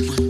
Take